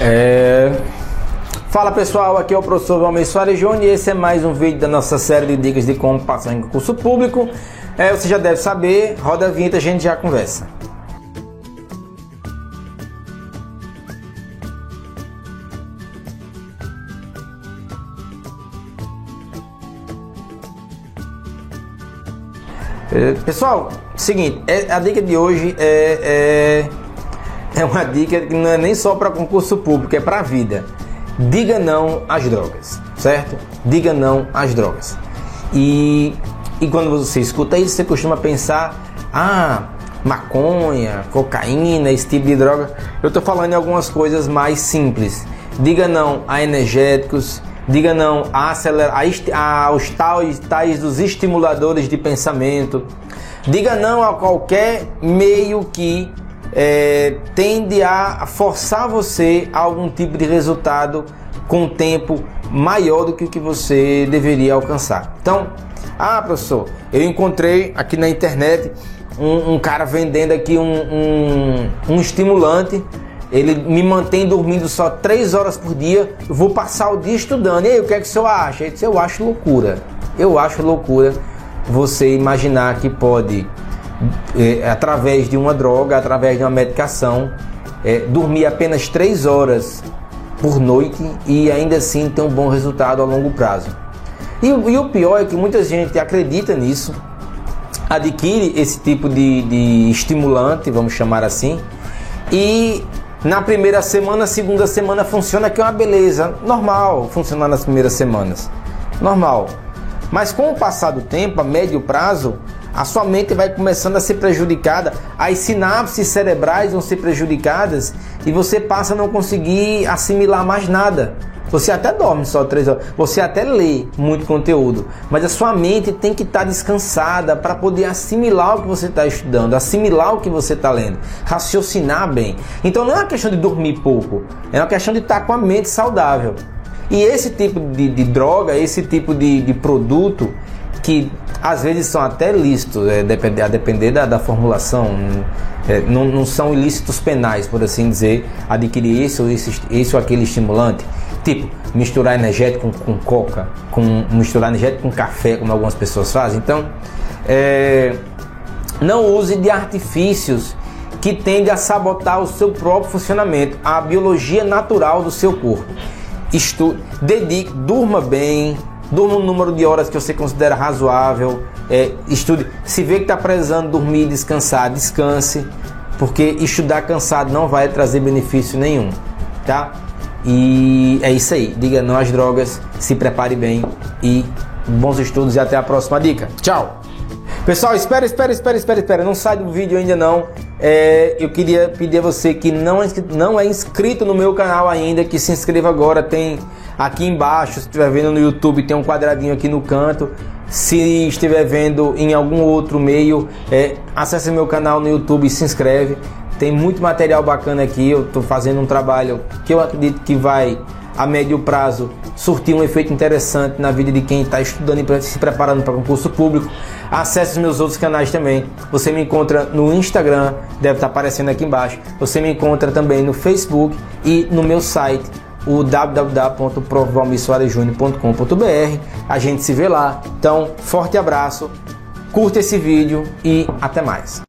É... Fala pessoal, aqui é o professor Valmir Soares Júnior e esse é mais um vídeo da nossa série de dicas de como passar em concurso público. É, você já deve saber, roda a vinheta a gente já conversa. É, pessoal, seguinte, é, a dica de hoje é, é, é uma dica que não é nem só para concurso público, é para a vida. Diga não às drogas, certo? Diga não às drogas. E, e quando você escuta isso, você costuma pensar, ah, maconha, cocaína, esse tipo de droga. Eu estou falando em algumas coisas mais simples. Diga não a energéticos, diga não a acelerar, a, aos tais, tais dos estimuladores de pensamento, diga não a qualquer meio que é, tende a forçar você a algum tipo de resultado com tempo maior do que o que você deveria alcançar. Então, ah, professor, eu encontrei aqui na internet um, um cara vendendo aqui um, um, estimulante ele me mantém dormindo só três horas por dia, eu vou passar o dia estudando. E aí, o que é que o senhor acha? Ele disse, eu acho loucura. Eu acho loucura você imaginar que pode, é, através de uma droga, através de uma medicação, é, dormir apenas três horas por noite e ainda assim ter um bom resultado a longo prazo. E, e o pior é que muita gente acredita nisso, adquire esse tipo de, de estimulante, vamos chamar assim, e na primeira semana, segunda semana funciona que é uma beleza. Normal funcionar nas primeiras semanas. Normal. Mas com o passar do tempo, a médio prazo, a sua mente vai começando a ser prejudicada, as sinapses cerebrais vão ser prejudicadas e você passa a não conseguir assimilar mais nada. Você até dorme só três horas, você até lê muito conteúdo, mas a sua mente tem que estar tá descansada para poder assimilar o que você está estudando, assimilar o que você está lendo, raciocinar bem. Então não é uma questão de dormir pouco, é uma questão de estar tá com a mente saudável. E esse tipo de, de droga, esse tipo de, de, produto, que às vezes são até lícitos, é, depender, a depender da, da formulação, é, não, não, são ilícitos penais, por assim dizer, adquirir esse ou, esse ou aquele estimulante Tipo, misturar energético com, com coca, com misturar energético com café, como algumas pessoas fazem. Então, é, não use de artifícios que tendem a sabotar o seu próprio funcionamento, a biologia natural do seu corpo. Estude, dedique, durma bem, durma um número de horas que você considera razoável. É, estude, se vê que está precisando dormir, descansar, descanse, porque estudar cansado não vai trazer benefício nenhum, tá? E é isso aí. Diga não às drogas, se prepare bem e bons estudos e até a próxima dica. Tchau! Pessoal, espera, espera, espera, espera, espera. Não sai do vídeo ainda não. É, eu queria pedir a você que não é, não é inscrito no meu canal ainda, que se inscreva agora. Tem aqui embaixo, se estiver vendo no YouTube, tem um quadradinho aqui no canto. Se estiver vendo em algum outro meio, é, acesse meu canal no YouTube e se inscreve. Tem muito material bacana aqui. Eu estou fazendo um trabalho que eu acredito que vai, a médio prazo, surtir um efeito interessante na vida de quem está estudando e se preparando para concurso público. Acesse os meus outros canais também. Você me encontra no Instagram, deve estar tá aparecendo aqui embaixo. Você me encontra também no Facebook e no meu site o. A gente se vê lá. Então, forte abraço, curta esse vídeo e até mais.